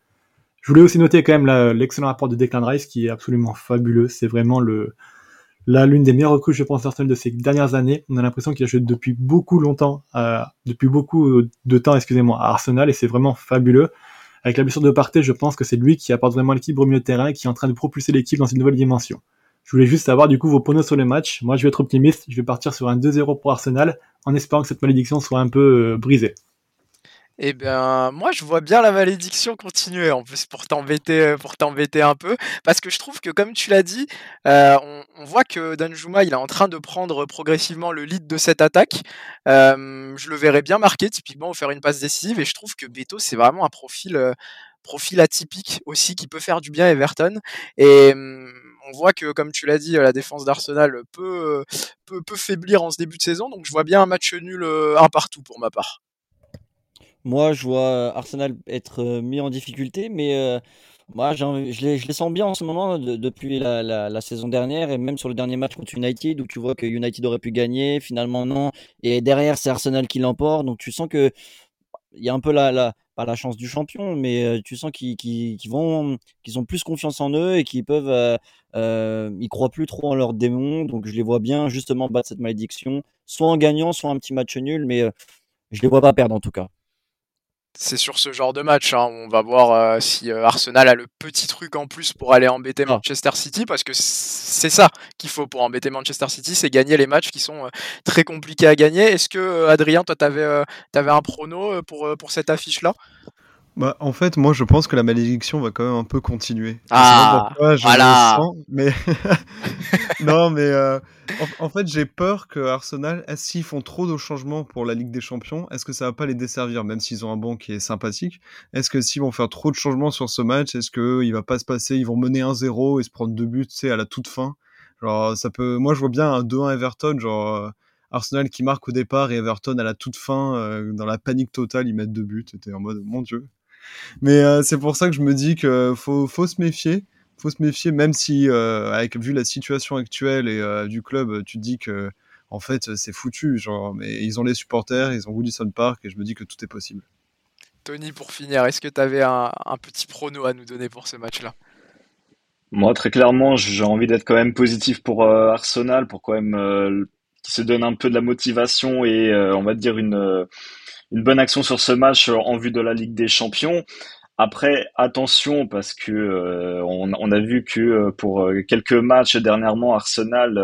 Je voulais aussi noter quand même l'excellent rapport de Declan Rice, qui est absolument fabuleux. C'est vraiment le, l'une des meilleures recrues, je pense, d'Arsenal de ces dernières années. On a l'impression qu'il a joué depuis beaucoup longtemps, euh, depuis beaucoup de temps, excusez-moi, à Arsenal, et c'est vraiment fabuleux. Avec la de Partey, je pense que c'est lui qui apporte vraiment l'équipe au milieu de terrain et qui est en train de propulser l'équipe dans une nouvelle dimension. Je voulais juste savoir du coup vos pronos sur le match. Moi, je vais être optimiste. Je vais partir sur un 2-0 pour Arsenal en espérant que cette malédiction soit un peu euh, brisée. Eh bien, moi, je vois bien la malédiction continuer, en plus, pour t'embêter, euh, pour t'embêter un peu, parce que je trouve que, comme tu l'as dit, euh, on, voit que Danjuma, il est en train de prendre progressivement le lead de cette attaque. Euh, je le verrais bien marquer, typiquement, ou faire une passe décisive, et je trouve que Beto, c'est vraiment un profil, profil atypique aussi, qui peut faire du bien à Everton. Et hum, on voit que, comme tu l'as dit, la défense d'Arsenal peut, peut, peut faiblir en ce début de saison, donc je vois bien un match nul un partout pour ma part. Moi, je vois Arsenal être mis en difficulté, mais moi, je les, sens bien en ce moment depuis la, saison dernière et même sur le dernier match contre United où tu vois que United aurait pu gagner, finalement non. Et derrière, c'est Arsenal qui l'emporte. Donc tu sens que il y a un peu la, chance du champion, mais tu sens qu'ils ont plus confiance en eux et qu'ils peuvent, euh, ils croient plus trop en leurs démons. Donc je les vois bien justement battre cette malédiction, soit en gagnant, soit un petit match nul, mais je les vois pas perdre en tout cas c'est sur ce genre de match. Hein, on va voir euh, si euh, Arsenal a le petit truc en plus pour aller embêter ah. Manchester City, parce que c'est ça qu'il faut pour embêter Manchester City, c'est gagner les matchs qui sont euh, très compliqués à gagner. Est-ce que Adrien, toi, tu avais, avais, un prono pour, pour cette affiche-là? Bah, en fait, moi, je pense que la malédiction va quand même un peu continuer. Ah, pourquoi, je voilà. Sens, mais non, mais euh, en, fait, j'ai peur que Arsenal, s'ils font trop de changements pour la Ligue des Champions, est-ce que ça va pas les desservir, même s'ils ont un banc qui est sympathique? Est-ce que s'ils vont faire trop de changements sur ce match, est-ce que il va pas se passer, ils vont mener 1-0 et se prendre deux buts, tu sais, à la toute fin? Genre, ça peut. Moi, je vois bien un 2-1 Everton, genre. Euh, Arsenal qui marque au départ et Everton à la toute fin, euh, dans la panique totale, ils mettent deux buts. C'était en mode, mon Dieu, mais euh, c'est pour ça que je me dis que faut, faut se méfier. Faut se méfier, même si, euh, avec, vu la situation actuelle et euh, du club, tu te dis que en fait c'est foutu. Genre, mais ils ont les supporters, ils ont Woodison Park et je me dis que tout est possible. Tony, pour finir, est-ce que tu avais un, petit prono à nous donner pour ce match-là? Moi, très clairement, j'ai envie d'être quand même positif pour Arsenal, pour quand même qu'il se donne un peu de la motivation et on va dire une une bonne action sur ce match euh, en vue de la Ligue des Champions. Après, attention parce que euh, on, a vu que euh, pour quelques matchs dernièrement, Arsenal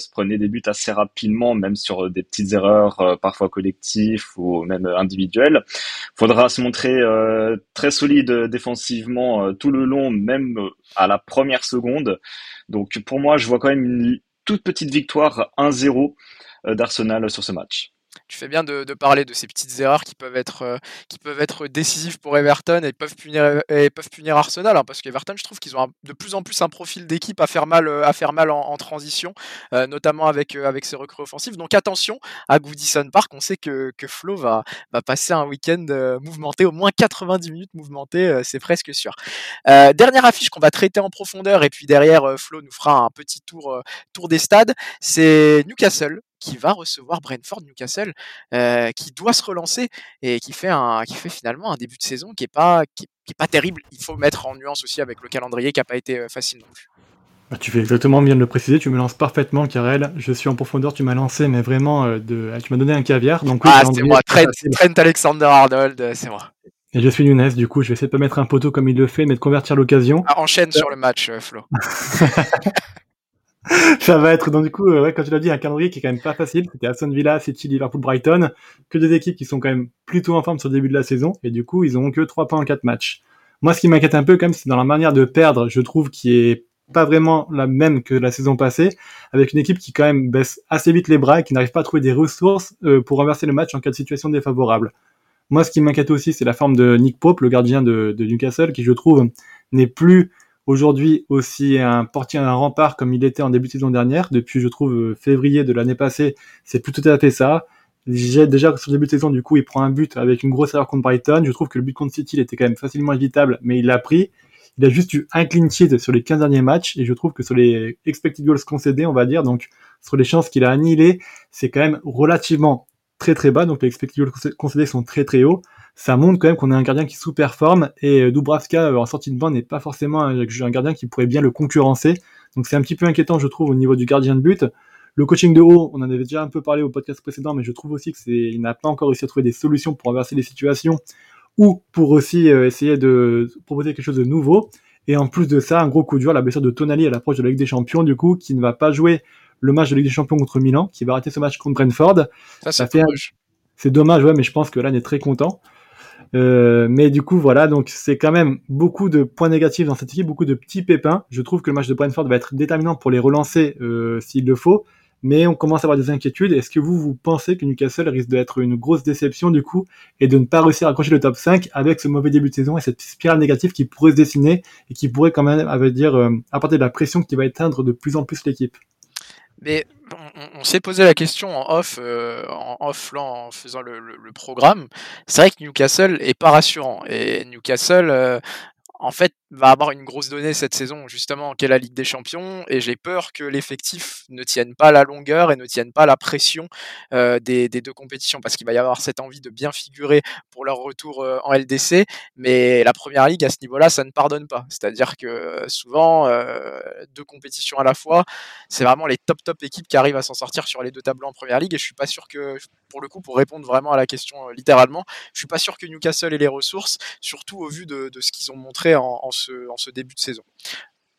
se prenait des buts assez rapidement, même sur des petites erreurs, parfois collectives ou même individuelles. Faudra se montrer très solide défensivement tout le long, même à la première seconde. Donc pour moi, je vois quand même une toute petite victoire 1-0 d'Arsenal sur ce match tu fais bien de, parler de ces petites erreurs qui peuvent être, euh, qui peuvent être décisives pour Everton et peuvent punir, et peuvent punir Arsenal, hein, parce qu'Everton, je trouve qu'ils ont de plus en plus un profil d'équipe à faire mal, euh, à faire mal en, transition, euh, notamment avec, avec ses recrues offensives. Donc attention à Goodison Park, on sait que, que Flo va, va passer un week-end mouvementé, au moins 90 minutes mouvementé, c'est presque sûr. dernière affiche qu'on va traiter en profondeur, et puis derrière, Flo nous fera un petit tour, tour des stades, c'est Newcastle qui va recevoir Brentford Newcastle, euh, qui doit se relancer et qui fait un, qui fait finalement un début de saison qui est pas, qui, est pas terrible. Il faut mettre en nuance aussi avec le calendrier qui a pas été euh, facile non plus. Bah, tu fais exactement bien de le préciser, tu me lances parfaitement, Karel. Je suis en profondeur, tu m'as lancé, mais vraiment, euh, de... tu m'as donné un caviar. Donc, ah, c'est moi, Trent, Trent Alexander-Arnold, c'est moi. Et je suis Younes, du coup, je vais essayer de pas mettre un poteau comme il le fait, mais de convertir l'occasion. Ah, enchaîne sur le match, Flo. ça va être donc du coup, euh, ouais, quand tu l'as dit, un calendrier qui est quand même pas facile. C'était Aston Villa, City, Liverpool, Brighton, que des équipes qui sont quand même plutôt en forme sur le début de la saison, et du coup, ils ont que 3 points en 4 matchs. Moi, ce qui m'inquiète un peu, quand même, c'est dans la manière de perdre, je trouve, qui est pas vraiment la même que la saison passée, avec une équipe qui quand même baisse assez vite les bras et qui n'arrive pas à trouver des ressources euh, pour renverser le match en cas de situation défavorable. Moi, ce qui m'inquiète aussi, c'est la forme de Nick Pope, le gardien de, de Newcastle, qui je trouve n'est plus aujourd'hui aussi un portier, un rempart comme il était en début de saison dernière. Depuis, je trouve, euh, février de l'année passée, c'est plus tout à fait ça. Déjà, déjà sur début de saison, du coup, il prend un but avec une grosse erreur contre Brighton. Je trouve que le but contre City, il était quand même facilement évitable, mais il l'a pris. Il a juste eu un clean sheet sur les 15 derniers matchs, et je trouve que sur les expected goals concédés, on va dire, donc sur les chances qu'il a annihilées, c'est quand même relativement très très bas, donc les expected goals concédés sont très très hauts. Ça montre quand même qu'on a un gardien qui sous-performe, et euh, Dubravka, euh, en sortie de banc, n'est pas forcément un, un gardien qui pourrait bien le concurrencer. Donc c'est un petit peu inquiétant, je trouve, au niveau du gardien de but. Le coaching de haut, on en avait déjà un peu parlé au podcast précédent, mais je trouve aussi que c'est, il n'a pas encore réussi à trouver des solutions pour inverser les situations ou pour aussi euh, essayer de proposer quelque chose de nouveau. Et en plus de ça, un gros coup dur, la blessure de Tonali à l'approche de la Ligue des Champions, du coup, qui ne va pas jouer le match de Ligue des Champions contre Milan, qui va rater ce match contre Brentford. Ça, c'est dommage. C'est dommage, ouais, mais je pense que là, on est très content. Euh, mais du coup, voilà, donc c'est quand même beaucoup de points négatifs dans cette équipe, beaucoup de petits pépins. Je trouve que le match de Brentford va être déterminant pour les relancer euh, s'il le faut mais on commence à avoir des inquiétudes. Est-ce que vous, vous pensez que Newcastle risque d'être une grosse déception du coup et de ne pas réussir à accrocher le top 5 avec ce mauvais début de saison et cette spirale négative qui pourrait se dessiner et qui pourrait quand même, à dire, euh, apporter de la pression qui va éteindre de plus en plus l'équipe? Mais on, s'est posé la question en off, euh, en off là, en faisant le, programme. C'est vrai que Newcastle est pas rassurant et Newcastle euh, en fait, va avoir une grosse donnée cette saison, justement, qu'est la Ligue des Champions, et j'ai peur que l'effectif ne tienne pas la longueur et ne tienne pas la pression euh, des, deux compétitions, parce qu'il va y avoir cette envie de bien figurer pour leur retour euh, en LDC, mais la Première Ligue, à ce niveau-là, ça ne pardonne pas. C'est-à-dire que euh, souvent, deux compétitions à la fois, c'est vraiment les top top équipes qui arrivent à s'en sortir sur les deux tableaux en Première Ligue, et je suis pas sûr que, pour le coup, pour répondre vraiment à la question littéralement, je suis pas sûr que Newcastle ait les ressources, surtout au vu de ce qu'ils ont montré en, ce, début de saison.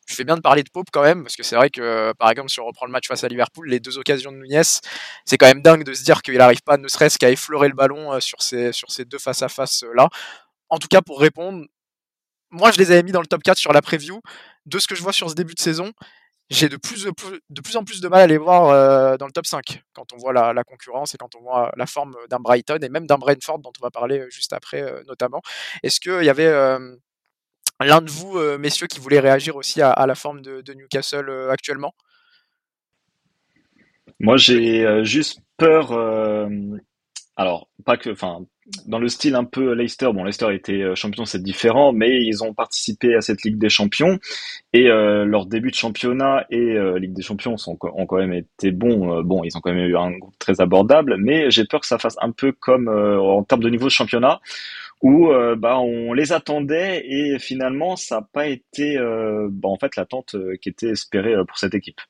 Je fais bien de parler de Pope quand même, parce que c'est vrai que, par exemple, si on reprend le match face à Liverpool, les deux occasions de Nunez, c'est quand même dingue de se dire qu'il n'arrive pas ne serait-ce qu'à effleurer le ballon euh, sur ces, sur ces deux face-à-face euh. En tout cas, pour répondre, moi je les avais mis dans le top 4 sur la preview. De ce que je vois sur ce début de saison, j'ai de plus, de plus en plus de mal à les voir euh, dans le top 5 quand on voit la, concurrence et quand on voit la forme d'un Brighton et même d'un Brentford dont on va parler juste après notamment. Est-ce qu'il y avait l'un de vous, euh, messieurs, qui voulait réagir aussi à, la forme de, Newcastle euh, actuellement? Moi, j'ai euh, juste peur. alors, pas que, dans le style un peu Leicester. Bon, Leicester était champion, c'est différent, mais ils ont participé à cette Ligue des Champions et leur début de championnat et Ligue des Champions ont quand même été bons. bon, ils ont quand même eu un groupe très abordable, mais j'ai peur que ça fasse un peu comme en termes de niveau de championnat où euh, bah, on les attendait et finalement ça n'a pas été euh, bah, en fait l'attente euh, qui était espérée pour cette équipe.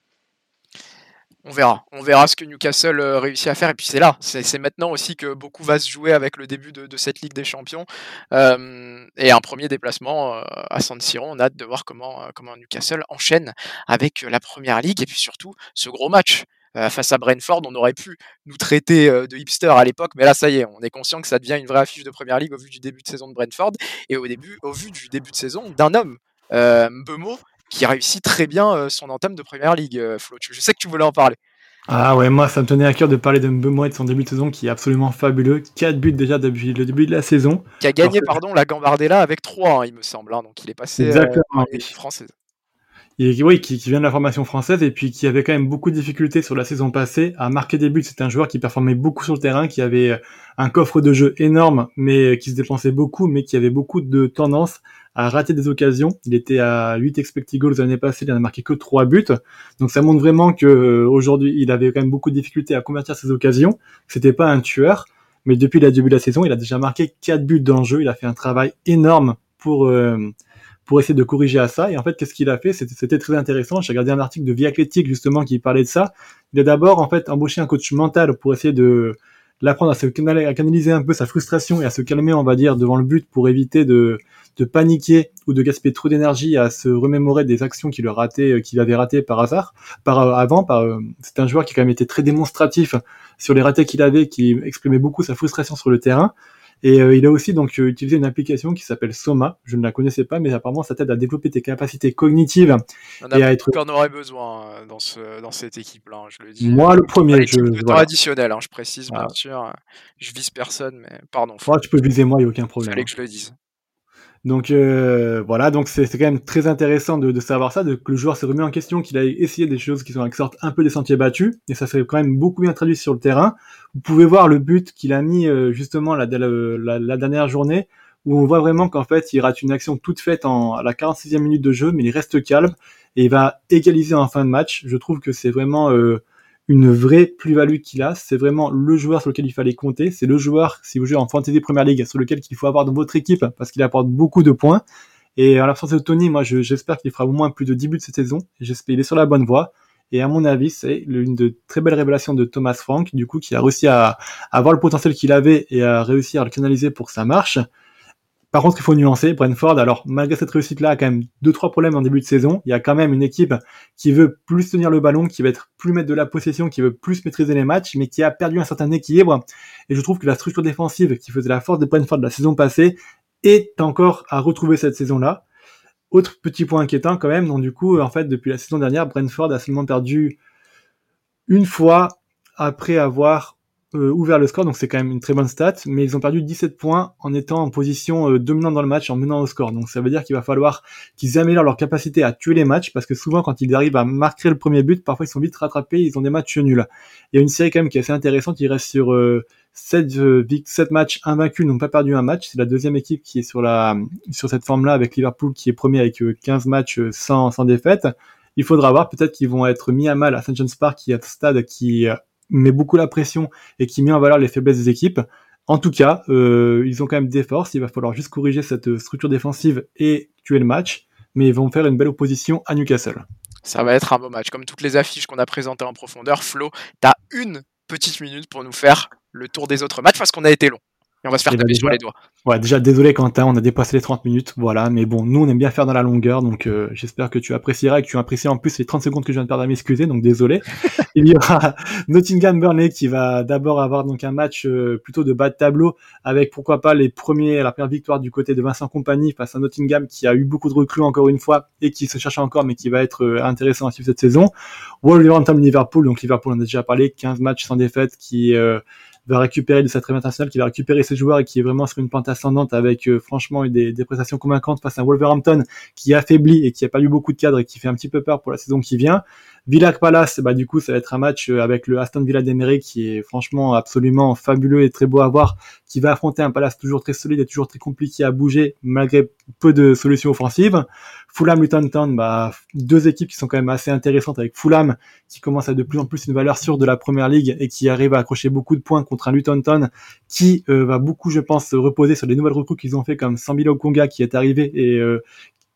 On verra, on verra ce que Newcastle réussit à faire. Et puis c'est là, c'est maintenant aussi que beaucoup va se jouer avec le début de, cette Ligue des Champions. Et un premier déplacement à San Siro. On a hâte de voir comment, comment Newcastle enchaîne avec la Première Ligue. Et puis surtout ce gros match face à Brentford, on aurait pu nous traiter euh, de hipster à l'époque, mais là ça y est, on est conscient que ça devient une vraie affiche de première ligue au vu du début de saison de Brentford et au début, au vu du début de saison d'un homme, euh, Mbemo, qui réussit très bien euh, son entame de première ligue. Flo, je sais que tu voulais en parler. Ah ouais, moi ça me tenait à cœur de parler de Mbemo et de son début de saison qui est absolument fabuleux. 4 buts déjà depuis le début de la saison. Qui a gagné, pardon, la Gambardella avec 3, hein, il me semble. Hein, donc il est passé Exactement, française et oui, qui, qui, vient de la formation française et puis qui avait quand même beaucoup de difficultés sur la saison passée à marquer des buts. C'était un joueur qui performait beaucoup sur le terrain, qui avait euh, un coffre de jeu énorme, mais qui se dépensait beaucoup, mais qui avait beaucoup de tendance à rater des occasions. Il était à 8 expected goals l'année passée, il n'a marqué que 3 buts. Donc ça montre vraiment que euh, aujourd'hui, il avait quand même beaucoup de difficultés à convertir ses occasions. C'était pas un tueur, mais depuis le début de la saison, il a déjà marqué 4 buts dans le jeu. Il a fait un travail énorme pour euh, pour essayer de corriger à ça. Et en fait, qu'est-ce qu'il a fait? C'était très intéressant. J'ai regardé un article de Vie Athlétique justement qui parlait de ça. Il a d'abord en fait embauché un coach mental pour essayer de l'apprendre à se canaliser un peu sa frustration et à se calmer, on va dire, devant le but pour éviter de, paniquer ou de gaspiller trop d'énergie à se remémorer des actions qu'il qu'il avait ratées par hasard, par avant. Par, c'est un joueur qui quand même été très démonstratif sur les ratés qu'il avait, qui exprimait beaucoup sa frustration sur le terrain. Et euh, il a aussi donc utilisé une application qui s'appelle Soma. Je ne la connaissais pas, mais apparemment ça t'aide à développer tes capacités cognitives On et a à être. qu'on aurait besoin euh, dans, ce, dans cette équipe-là, hein, je le dis. Moi le premier. L'équipe Je... de temps additionnel, hein, je précise, bien sûr. Je vise personne, mais pardon, faut- tu peux viser moi, il n'y a aucun problème. fallait que je le dise. Donc euh, voilà, donc c'est quand même très intéressant de, de savoir ça, de, que le joueur s'est remis en question, qu'il a essayé des choses qui, sont, qui sortent un peu des sentiers battus, et ça s'est quand même beaucoup bien traduit sur le terrain. Vous pouvez voir le but qu'il a mis euh, justement la, la dernière journée, où on voit vraiment qu'en fait il rate une action toute faite en, à la 46e minute de jeu, mais il reste calme, et il va égaliser en fin de match. Je trouve que c'est vraiment... Euh, une vraie plus-value qu'il a. C'est vraiment le joueur sur lequel il fallait compter. C'est le joueur, si vous jouez en Fantasy Premier League, sur lequel il faut avoir dans votre équipe parce qu'il apporte beaucoup de points. Et en l'absence de Tony, moi, je- j'espère qu'il fera au moins plus de 10 buts cette saison. J'espère qu'il est sur la bonne voie. Et à mon avis, c'est l'une de très belles révélations de Thomas Frank, du coup, qui a réussi à, à avoir le potentiel qu'il avait et à réussir à le canaliser pour que ça marche. Par contre, il faut nuancer. Brentford, alors, malgré cette réussite-là, a quand même deux, trois problèmes en début de saison. Il y a quand même une équipe qui veut plus tenir le ballon, qui va être plus mettre de la possession, qui veut plus maîtriser les matchs, mais qui a perdu un certain équilibre. Et je trouve que la structure défensive qui faisait la force de Brentford la saison passée est encore à retrouver cette saison-là. Autre petit point inquiétant quand même, donc du coup, en fait, depuis la saison dernière, Brentford a seulement perdu une fois après avoir ouvert le score, donc c'est quand même une très bonne stat, mais ils ont perdu 17 points en étant en position euh, dominante dans le match, en menant au score. Donc ça veut dire qu'il va falloir qu'ils améliorent leur capacité à tuer les matchs, parce que souvent quand ils arrivent à marquer le premier but, parfois ils sont vite rattrapés, ils ont des matchs nuls. Il y a une série quand même qui est assez intéressante, il reste sur euh, 7, euh, vic- 7 matchs invaincus, n'ont pas perdu un match. C'est la deuxième équipe qui est sur, la, sur cette forme-là, avec Liverpool qui est premier avec euh, 15 matchs euh, sans, sans défaite. Il faudra voir, peut-être qu'ils vont être mis à mal à St. John's Park, qui est un stade qui euh, met beaucoup la pression et qui met en valeur les faiblesses des équipes. En tout cas, euh, ils ont quand même des forces. Il va falloir juste corriger cette euh, structure défensive et tuer le match. Mais ils vont faire une belle opposition à Newcastle. Ça va être un beau match. Comme toutes les affiches qu'on a présentées en profondeur, Flo, t'as une petite minute pour nous faire le tour des autres matchs parce qu'on a été long. Et on va se faire Eh ben, taper sur les doigts. Ouais, déjà désolé Quentin, on a dépassé les 30 minutes, voilà, mais bon, nous on aime bien faire dans la longueur, donc euh, j'espère que tu apprécieras et que tu apprécies en plus les 30 secondes que je viens de perdre à m'excuser, donc désolé. Il y aura Nottingham Burnley qui va d'abord avoir donc un match euh, plutôt de bas de tableau avec pourquoi pas les premiers, la première victoire du côté de Vincent Compagnie face à Nottingham qui a eu beaucoup de recrues encore une fois et qui se cherche encore mais qui va être euh, intéressant à suivre cette saison. Wolverhampton Liverpool, donc Liverpool on a déjà parlé, 15 matchs sans défaite qui euh, va récupérer de sa trêve internationale, qui va récupérer ses joueurs et qui est vraiment sur une pente ascendante avec euh, franchement des, des prestations convaincantes face à Wolverhampton qui affaiblit et qui a pas eu beaucoup de cadres et qui fait un petit peu peur pour la saison qui vient. Villa Palace, bah du coup ça va être un match euh, avec le Aston Villa d'Emery qui est franchement absolument fabuleux et très beau à voir, qui va affronter un Palace toujours très solide et toujours très compliqué à bouger malgré peu de solutions offensives. Fulham Luton Town, bah deux équipes qui sont quand même assez intéressantes avec Fulham qui commence à de plus en plus une valeur sûre de la première ligue et qui arrive à accrocher beaucoup de points contre un Luton Town qui euh, va beaucoup, je pense, se reposer sur les nouvelles recrues qu'ils ont fait comme Sambilo Konga qui est arrivé et euh,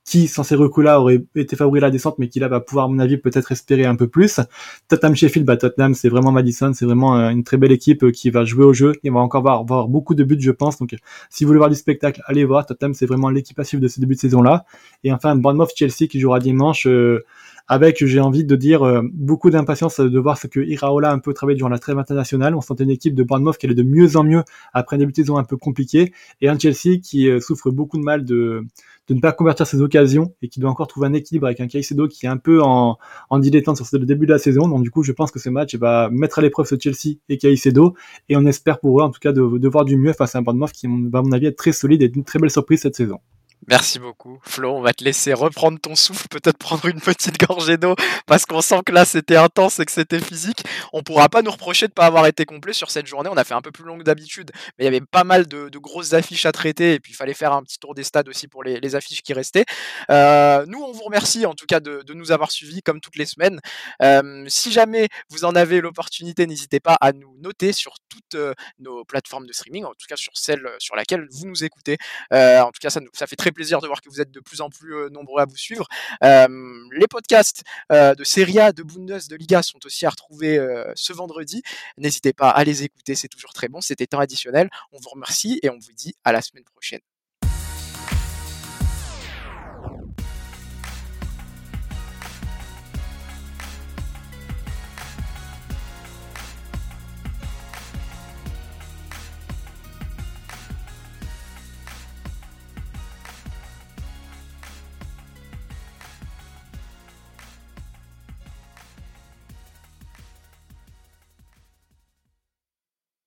qui, sans ces recrues-là, aurait été favori à la descente, mais qui là va pouvoir, mon avis, peut-être espérer un peu plus. Tottenham Sheffield, bah Tottenham, c'est vraiment Madison, c'est vraiment euh, une très belle équipe euh, qui va jouer au jeu. Il va encore avoir, avoir beaucoup de buts, je pense. Donc, euh, si vous voulez voir du spectacle, allez voir. Tottenham, c'est vraiment l'équipe suivre de ce début de saison-là. Et enfin, Bournemouth Chelsea qui jouera dimanche. euh, avec, j'ai envie de dire, euh, beaucoup d'impatience de voir ce que Iraola a un peu travaillé durant la trêve internationale. On sentait une équipe de Bournemouth qui allait de mieux en mieux après un début de saison un peu compliqué. Et un Chelsea qui euh, souffre beaucoup de mal de, de ne pas convertir ses occasions et qui doit encore trouver un équilibre avec un Caicedo qui est un peu en, en dilettante sur le début de la saison. Donc du coup, je pense que ce match va mettre à l'épreuve ce Chelsea et Caicedo et on espère pour eux en tout cas de, de voir du mieux face à un Bournemouth qui va à mon avis être très solide et une très belle surprise cette saison. Merci beaucoup, Flo. On va te laisser reprendre ton souffle, peut-être prendre une petite gorgée d'eau, parce qu'on sent que là c'était intense et que c'était physique. On pourra pas nous reprocher de pas avoir été complet sur cette journée. On a fait un peu plus long que d'habitude, mais il y avait pas mal de, grosses affiches à traiter, et puis il fallait faire un petit tour des stades aussi pour les, affiches qui restaient. Euh, nous, on vous remercie en tout cas de, nous avoir suivis comme toutes les semaines. Euh, si jamais vous en avez l'opportunité, n'hésitez pas à nous noter sur toutes euh, nos plateformes de streaming, en tout cas sur celle sur laquelle vous nous écoutez. En tout cas, ça, ça fait très plaisir de voir que vous êtes de plus en plus euh, nombreux à vous suivre. Euh, les podcasts euh, de Serie A, de Bundes, de Liga sont aussi à retrouver ce vendredi. N'hésitez pas à les écouter, c'est toujours très bon. C'était temps additionnel. On vous remercie et on vous dit à la semaine prochaine.